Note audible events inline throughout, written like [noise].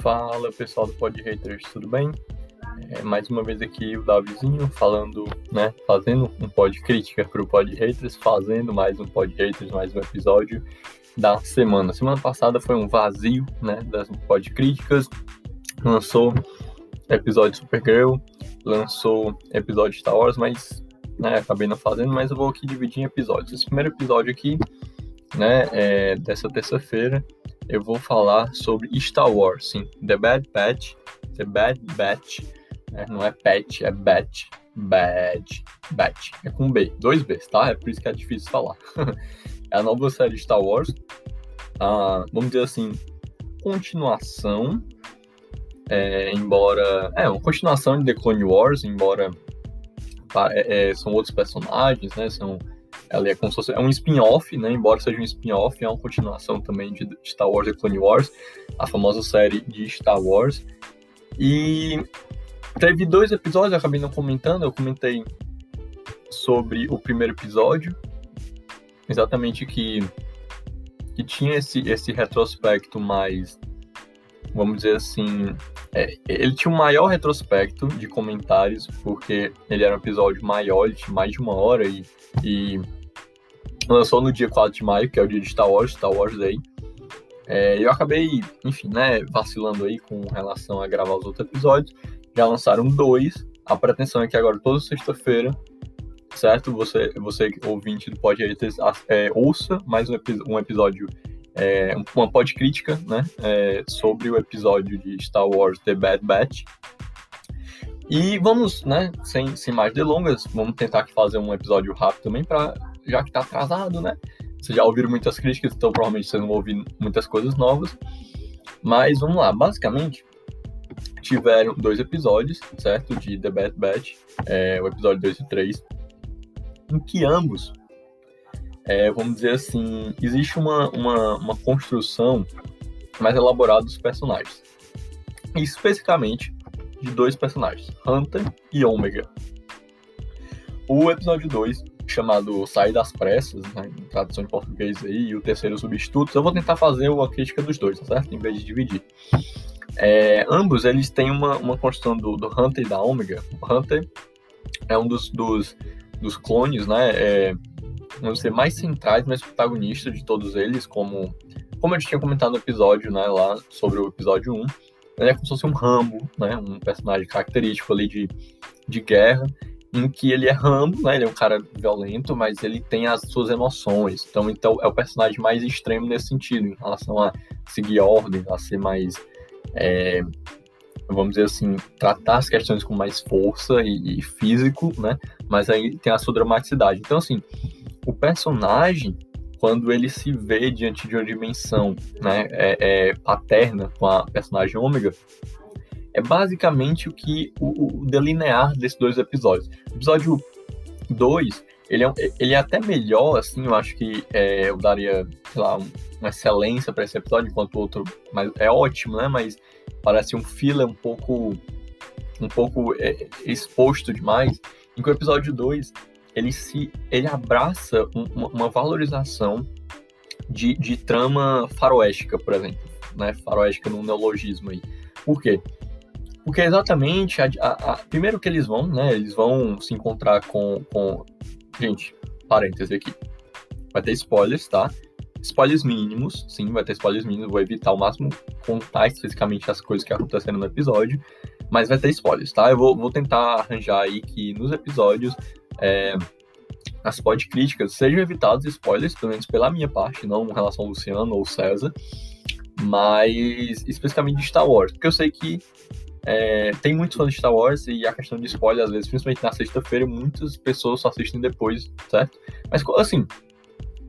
Fala pessoal do Pod Haters, tudo bem? É, mais uma vez aqui o Davizinho falando, né? Fazendo um pod crítica para o Pod Haters, fazendo mais um Pod Haters, mais um episódio da semana. Semana passada foi um vazio, né? Das pod críticas. Lançou episódio Supergirl, lançou episódio Star Wars, mas né, acabei não fazendo, mas eu vou aqui dividir em episódios. Esse primeiro episódio aqui, né, é dessa terça-feira, eu vou falar sobre Star Wars, sim, The Bad Batch, The Bad Batch, né, não é Patch, é Batch, Bad Batch, é com B, dois Bs, tá? É por isso que é difícil falar. [laughs] é a nova série Star Wars, ah, vamos dizer assim, continuação, é, embora, é uma continuação de The Clone Wars, embora é, é, são outros personagens, né? São, ela é como se fosse, é um spin-off, né? Embora seja um spin-off, é uma continuação também de Star Wars e Clone Wars, a famosa série de Star Wars. E teve dois episódios, eu acabei não comentando, eu comentei sobre o primeiro episódio, exatamente que, que tinha esse, esse retrospecto mais, vamos dizer assim, é, ele tinha um maior retrospecto de comentários, porque ele era um episódio maior, ele tinha mais de uma hora e, e lançou no dia 4 de maio, que é o dia de Star Wars, Star Wars Day. É, eu acabei, enfim, né, vacilando aí com relação a gravar os outros episódios. Já lançaram dois. A pretensão é que agora, toda sexta-feira, certo? Você, você ouvinte do Pod é, ouça mais um, um episódio é, uma pod crítica, né, é, sobre o episódio de Star Wars The Bad Batch. E vamos, né, sem, sem mais delongas, vamos tentar fazer um episódio rápido também, para já que tá atrasado, né? Vocês já ouviram muitas críticas, então provavelmente vocês não vão ouvir muitas coisas novas. Mas vamos lá, basicamente tiveram dois episódios, certo? De The Bad Batch, é, o episódio 2 e 3, em que ambos é, vamos dizer assim, existe uma, uma, uma construção mais elaborada dos personagens. E especificamente de dois personagens, Hunter e Omega. O episódio 2, chamado Sair das Pressas, né, em tradução em português aí, e o terceiro Substitutos, eu vou tentar fazer uma crítica dos dois, tá certo? Em vez de dividir. É, ambos, eles têm uma, uma construção do, do Hunter e da Omega. O Hunter é um dos, dos, dos clones, né, é, ser mais centrais, mais protagonistas de todos eles, como, como eu tinha comentado no episódio, né, lá sobre o episódio 1. Ele é como se fosse um Rambo, né, um personagem característico ali de, de guerra, em que ele é Rambo, né, ele é um cara violento, mas ele tem as suas emoções. Então, então é o personagem mais extremo nesse sentido, em relação a seguir ordens, a ser mais é, vamos dizer assim, tratar as questões com mais força e, e, físico, né? Mas aí tem a sua dramaticidade. Então, assim, o personagem, quando ele se vê diante de uma dimensão né, é, é paterna com a personagem ômega, é basicamente o que o, o delinear desses dois episódios. Episódio 2, ele é, ele é até melhor, assim, eu acho que é, eu daria, sei lá, um, uma excelência para esse episódio, enquanto o outro mas é ótimo, né? Mas parece um filler um pouco um pouco é, exposto demais. Enquanto o episódio 2, ele se ele abraça uma, uma valorização de, de trama faroéstica, por exemplo, né? Faroéstica no neologismo aí. Por quê? Porque exatamente, a, a, a, primeiro que eles vão, né? Eles vão se encontrar com, com. Gente, parêntese aqui. Vai ter spoilers, tá? Spoilers mínimos, sim, vai ter spoilers mínimos. Vou evitar ao máximo contar especificamente as coisas que aconteceram no episódio. Mas vai ter spoilers, tá? Eu vou, vou tentar arranjar aí que nos episódios é, as podcríticas sejam evitados spoilers, pelo menos pela minha parte, não em relação ao Luciano ou César, mas especificamente de Star Wars, porque eu sei que é, tem muitos fãs de Star Wars e a questão de spoiler, às vezes, principalmente na sexta-feira, muitas pessoas só assistem depois, certo? Mas assim,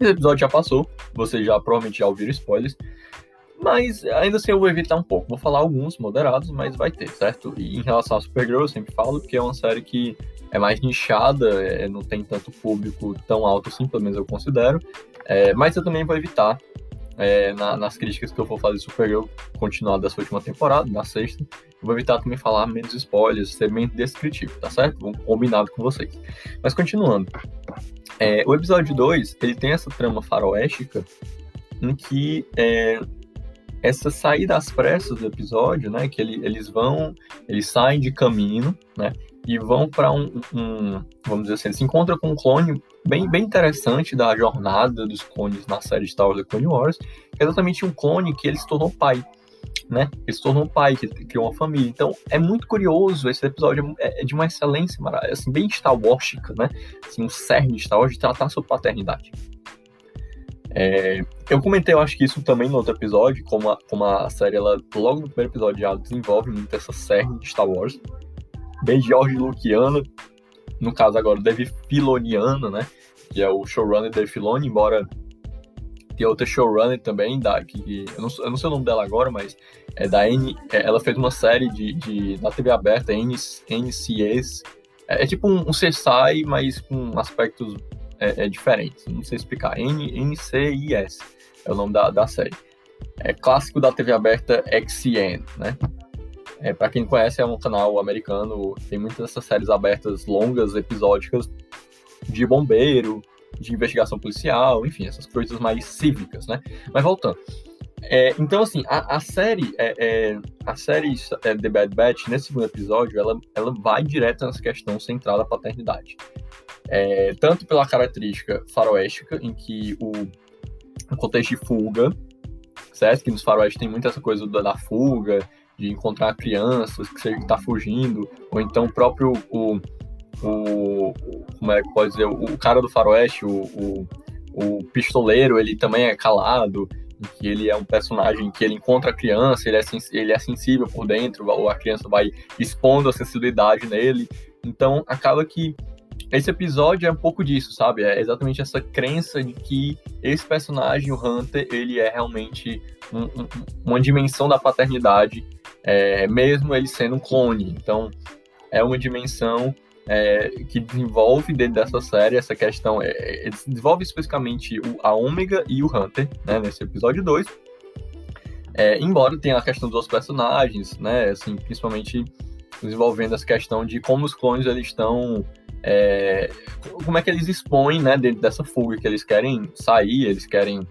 esse episódio já passou, vocês já provavelmente já ouviram spoilers, mas ainda assim eu vou evitar um pouco. Vou falar alguns moderados, mas vai ter, certo? E em relação a Supergirl, eu sempre falo que é uma série que é mais nichada, é, não tem tanto público tão alto assim, pelo menos eu considero. É, mas eu também vou evitar, é, na, nas críticas que eu for fazer Supergirl continuar dessa última temporada, na sexta, vou evitar também falar menos spoilers, ser menos descritivo, tá certo? Vou combinado com vocês. Mas continuando. É, o episódio 2, ele tem essa trama faroéstica em que é, essa saída às pressas do episódio, né? Que ele, eles vão, eles saem de caminho, né? E vão para um, um, vamos dizer assim, se encontram com um clone bem, bem interessante da jornada dos clones na série Star Wars The Clone Wars, é exatamente um clone que ele se tornou pai, né? Ele se tornou um pai, que criou uma família. Então, é muito curioso, esse episódio é, é de uma excelência, assim, bem Star Wars, né? Assim, um cerne de Star Wars de tratar sobre paternidade. É, eu comentei, eu acho que isso também no outro episódio, como a, como a série, ela, logo no primeiro episódio, já desenvolve muito essa série de Star Wars. Bem George Luciano, no caso agora Dave Filoniano, né? Que é o showrunner Dave Filoni, embora tem outra showrunner também, da, que, eu, não, eu não sei o nome dela agora, mas é da N, é, ela fez uma série de, de, da TV aberta, NCS. É, é tipo um, um CSI, mas com aspectos é, é diferente, não sei explicar. N, NCIS é o nome da, da série. É clássico da TV aberta XN, né? É, para quem conhece, é um canal americano, tem muitas dessas séries abertas longas, episódicas, de bombeiro, de investigação policial, enfim, essas coisas mais cívicas, né? Mas voltando. É, então, assim, a, a série, é, é, a série é, The Bad Batch, nesse segundo episódio, ela, ela vai direto nessa questão central da paternidade. É, tanto pela característica faroéstica, em que o, o contexto de fuga, certo? Que nos faroeste tem muito essa coisa da, da fuga, de encontrar crianças que está fugindo, ou então o próprio o, o, como é que pode dizer, o, cara do faroeste, o, o, o, pistoleiro, ele também é calado, que ele é um personagem que ele encontra a criança, ele é, ele é sensível por dentro, ou a criança vai expondo a sensibilidade nele, então acaba que esse episódio é um pouco disso, sabe? É exatamente essa crença de que esse personagem, o Hunter, ele é realmente um, um, uma dimensão da paternidade, é, mesmo ele sendo um clone. Então, é uma dimensão é, que desenvolve dentro dessa série essa questão, é, é desenvolve especificamente o, a Ômega e o Hunter, né, nesse episódio 2. É, embora tenha a questão dos personagens, né, assim, principalmente desenvolvendo essa questão de como os clones eles estão é, como é que eles expõem, né, dentro dessa fuga que eles querem sair, eles querem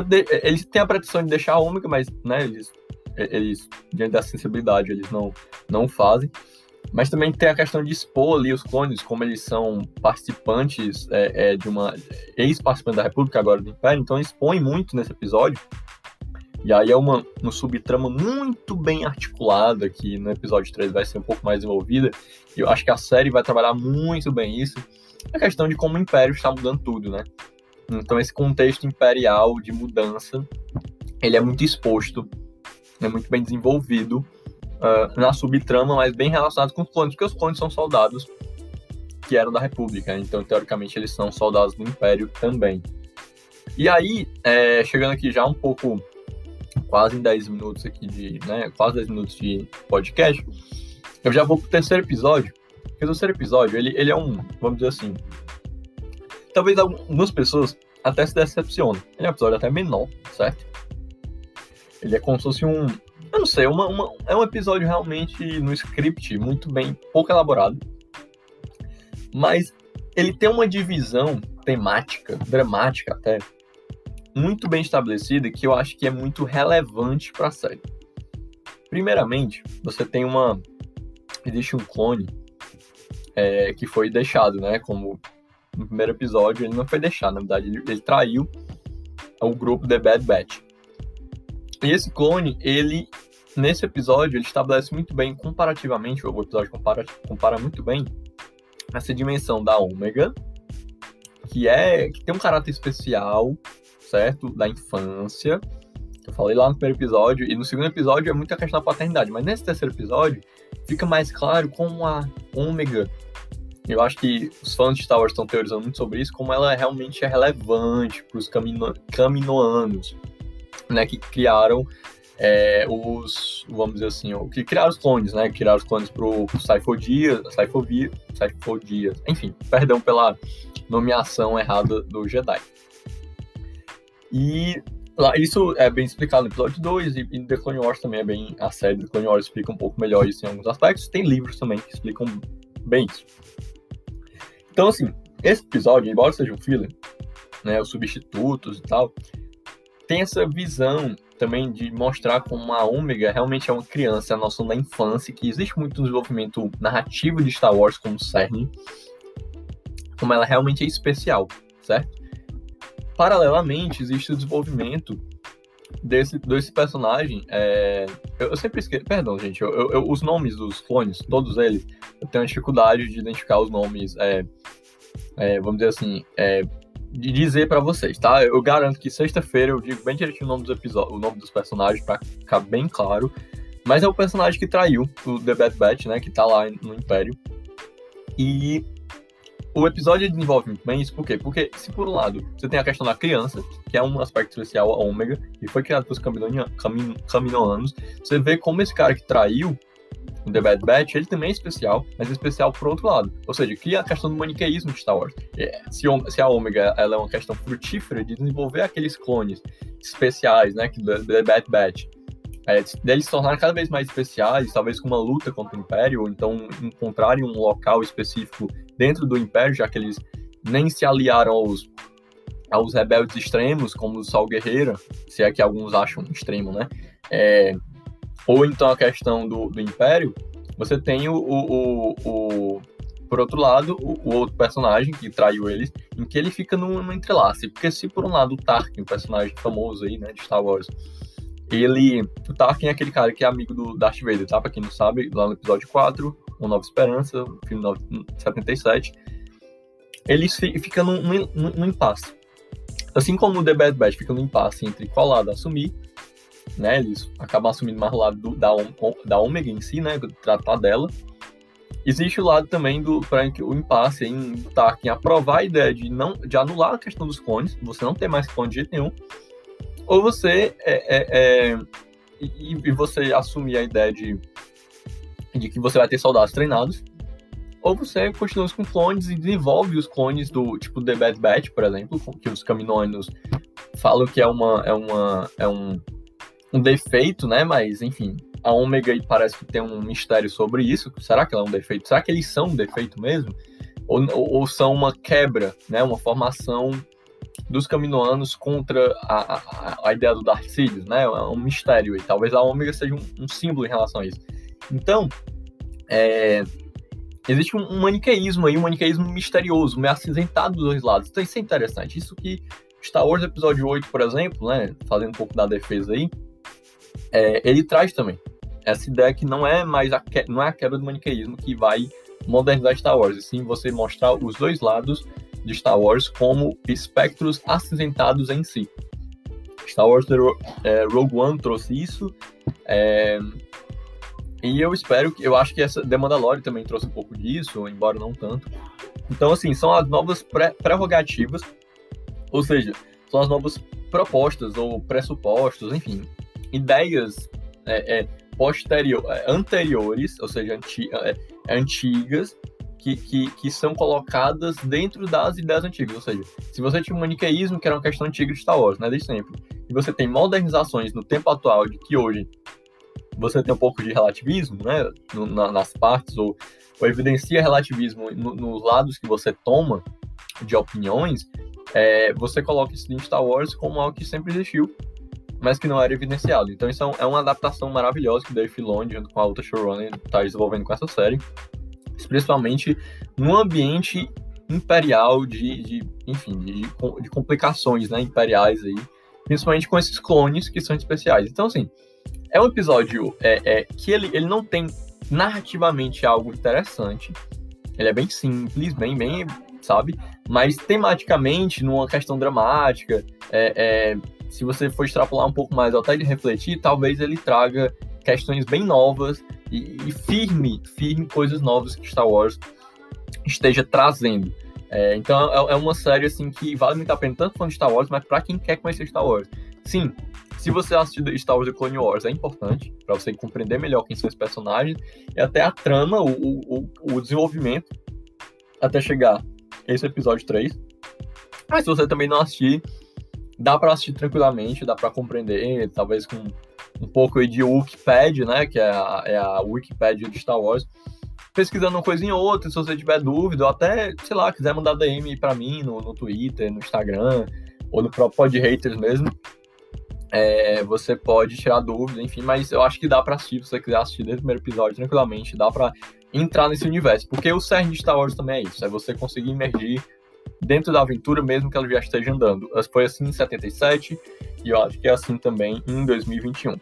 de, eles têm a pretensão de deixar a ômega, mas, né, eles, eles diante da sensibilidade, eles não, não fazem. Mas também tem a questão de expor ali os clones, como eles são participantes é, é, de uma ex-participante da República, agora do Império, então expõem muito nesse episódio e aí é uma, uma subtrama muito bem articulada, que no episódio 3 vai ser um pouco mais desenvolvida. Eu acho que a série vai trabalhar muito bem isso. A questão de como o Império está mudando tudo, né? Então esse contexto imperial de mudança, ele é muito exposto, é muito bem desenvolvido uh, na subtrama, mas bem relacionado com os clones, porque os clones são soldados que eram da República, então teoricamente eles são soldados do Império também. E aí, é, chegando aqui já um pouco quase em 10 minutos aqui de, né, quase 10 minutos de podcast, eu já vou pro terceiro episódio, porque o terceiro episódio, ele, ele é um, vamos dizer assim, talvez algumas pessoas até se decepcionem. Ele é um episódio até menor, certo? Ele é como se fosse um, eu não sei, uma, uma, é um episódio realmente no script muito bem, pouco elaborado, mas ele tem uma divisão temática, dramática até, muito bem estabelecida que eu acho que é muito relevante para a série. Primeiramente, você tem uma. Existe um clone é, que foi deixado, né? Como no primeiro episódio, ele não foi deixado, na verdade, ele, ele traiu o grupo The Bad Batch. E esse clone, ele, nesse episódio, ele estabelece muito bem, comparativamente, o episódio compara, compara muito bem essa dimensão da Ômega, que é que tem um caráter especial, certo? Da infância. Eu falei lá no primeiro episódio, e no segundo episódio é muito a questão da paternidade, mas nesse terceiro episódio fica mais claro como a Ômega. Eu acho que os fãs de Star Wars estão teorizando muito sobre isso, como ela realmente é relevante para os camino, caminoanos, né, que criaram é, os, vamos dizer assim, o, que criaram os clones, né, criaram os clones para o Saifodias, Saifodias, enfim, perdão pela nomeação errada do Jedi. E lá, isso é bem explicado no episódio 2 e, e The Clone Wars também é bem. A série The Clone Wars explica um pouco melhor isso em alguns aspectos. Tem livros também que explicam bem isso. Então, assim, esse episódio, embora seja um filler, né, os substitutos e tal, tem essa visão também de mostrar como a Ômega realmente é uma criança, é a noção da infância, que existe muito no desenvolvimento narrativo de Star Wars como CERN, como ela realmente é especial, certo? Paralelamente, existe o desenvolvimento desse, desse personagem. É... Eu, eu, sempre esqueço. Perdão, gente. Eu, eu, os nomes dos clones, todos eles, eu tenho dificuldade de identificar os nomes. É, é, vamos dizer assim. De dizer para vocês, tá? Eu garanto que sexta-feira eu digo bem direitinho o nome dos episódios, o nome dos personagens para ficar bem claro. Mas é o personagem que traiu o The Bad Batch, né? Que tá lá no Império. E o episódio desenvolve muito bem isso, por quê? Porque, se por um lado você tem a questão da criança, que é um aspecto especial, a Ômega, e foi criado pelos Caminoanos, você vê como esse cara que traiu o The Bad Batch, ele também é especial, mas é especial por outro lado. Ou seja, cria a questão do maniqueísmo de Star Wars. É, se, se a Ômega ela é uma questão frutífera de desenvolver aqueles clones especiais, né, que do The Bad Batch, é, deles se tornarem cada vez mais especiais, talvez com uma luta contra o Império, ou então encontrarem um local específico dentro do Império, já que eles nem se aliaram aos, aos rebeldes extremos, como o Sol Guerreira, se é que alguns acham extremo, né? É, ou então a questão do, do Império, você tem o, o, o, o por outro lado, o, o, outro personagem que traiu eles, em que ele fica no, no entrelace. Porque se por um lado o Tarkin, um personagem famoso aí, né, de Star Wars, ele. O Tarkin é aquele cara que é amigo do Darth Vader, tá? Pra quem não sabe, lá no episódio 4, Uma Nova Esperança, filme 77. Ele fica num, num, num impasse. Assim como o The Bad Batch fica no impasse entre qual lado assumir, né? Eles acabam assumindo mais o lado do, da, da Ômega em si, né? Tratar dela. Existe o lado também do o impasse em Tarkin aprovar a ideia de não de anular a questão dos clones, você não tem mais clone de jeito nenhum, ou você é, é, é e, e, você assumir a ideia de, de que você vai ter soldados treinados, ou você continua com clones e desenvolve os clones do tipo The Bad Batch, por exemplo, que os caminoanos falam que é uma é uma é um, um defeito, né? Mas enfim, a Ômega parece que tem um mistério sobre isso. Será que ela é um defeito? Será que eles são um defeito mesmo? Ou, ou, ou são uma quebra, né? Uma formação dos caminoanos contra a, a, a ideia do Dark Sidious, né? É um mistério e talvez a Ômega seja um, um, símbolo em relação a isso. Então, é, existe um, um, maniqueísmo aí, um maniqueísmo misterioso, meio acinzentado dos dois lados. Então isso é interessante. Isso que Star Wars Episódio 8, por exemplo, né? Fazendo um pouco da defesa aí, é, ele traz também essa ideia que não é mais a, que, não é a quebra do maniqueísmo que vai modernizar Star Wars, e sim você mostrar os dois lados de Star Wars como espectros acinzentados em si. Star Wars é, Rogue One trouxe isso. É, e eu espero que. Eu acho que essa The Mandalorian também trouxe um pouco disso, embora não tanto. Então, assim, são as novas prerrogativas, ou seja, são as novas propostas ou pressupostos, enfim, ideias é, é, posterior, é, anteriores, ou seja, anti, é, antigas, que, que, que, são colocadas dentro das ideias antigas. Ou seja, se você tinha um maniqueísmo, que era uma questão antiga de Star Wars, né, desde sempre, e você tem modernizações no tempo atual de que hoje você tem um pouco de relativismo, né, no, na, nas partes, ou, ou, evidencia relativismo no, nos lados que você toma de opiniões, é, você coloca isso em Star Wars como algo que sempre existiu, mas que não era evidenciado. Então isso é, é uma adaptação maravilhosa que o Dave Filoni, junto com a outra showrunner, está desenvolvendo com essa série principalmente num ambiente imperial de, de enfim, de, de, complicações né, imperiais aí, principalmente com esses clones que são especiais. Então, assim, é um episódio é, é, que ele, ele não tem narrativamente algo interessante, ele é bem simples, bem, bem, sabe? Mas tematicamente, numa questão dramática, é, é, se você for extrapolar um pouco mais, até de refletir, talvez ele traga questões bem novas e, e firme, firme coisas novas que Star Wars esteja trazendo. É, então é, é, uma série assim que vale muito a pena, tanto fã de Star Wars, mas para quem quer conhecer Star Wars. Sim, se você assistir Star Wars e Clone Wars, é importante para você compreender melhor quem são os personagens e até a trama, o, o, o desenvolvimento até chegar esse episódio 3. Mas se você também não assistir, dá para assistir tranquilamente, dá para compreender, talvez com um pouco de Wikipedia, né? Que é a, é a Wikipedia de Star Wars. Pesquisando uma coisa em outra, se você tiver dúvida, ou até, sei lá, quiser mandar DM para mim no, no Twitter, no Instagram, ou no próprio Pod Haters mesmo, É, você pode tirar dúvida, enfim, mas eu acho que dá para assistir, se você quiser assistir desde o primeiro episódio tranquilamente, dá para entrar nesse universo, porque o cerne de Star Wars também é isso, é você conseguir emergir dentro da aventura mesmo que ela já esteja andando. Foi assim em 77 e eu acho que é assim também em 2021.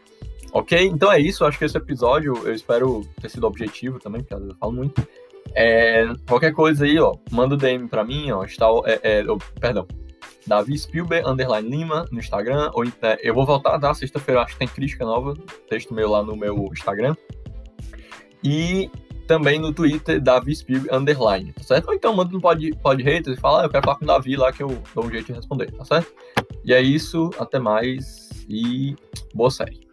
Ok? Então é isso, acho que esse episódio eu espero ter sido objetivo também, porque eu falo muito. É, qualquer coisa aí, ó, manda o DM pra mim, ó, está, é, é, oh, perdão, Davi Spielberg, underline Lima, no Instagram. Ou, é, eu vou voltar da sexta-feira, acho que tem crítica nova, texto meu lá no meu Instagram. E também no Twitter, Davi Spielberg, underline, tá certo? Ou então manda no pod, pod e fala, ah, eu quero falar com o Davi lá que eu dou um jeito de responder, tá certo? E é isso, até mais e boa série.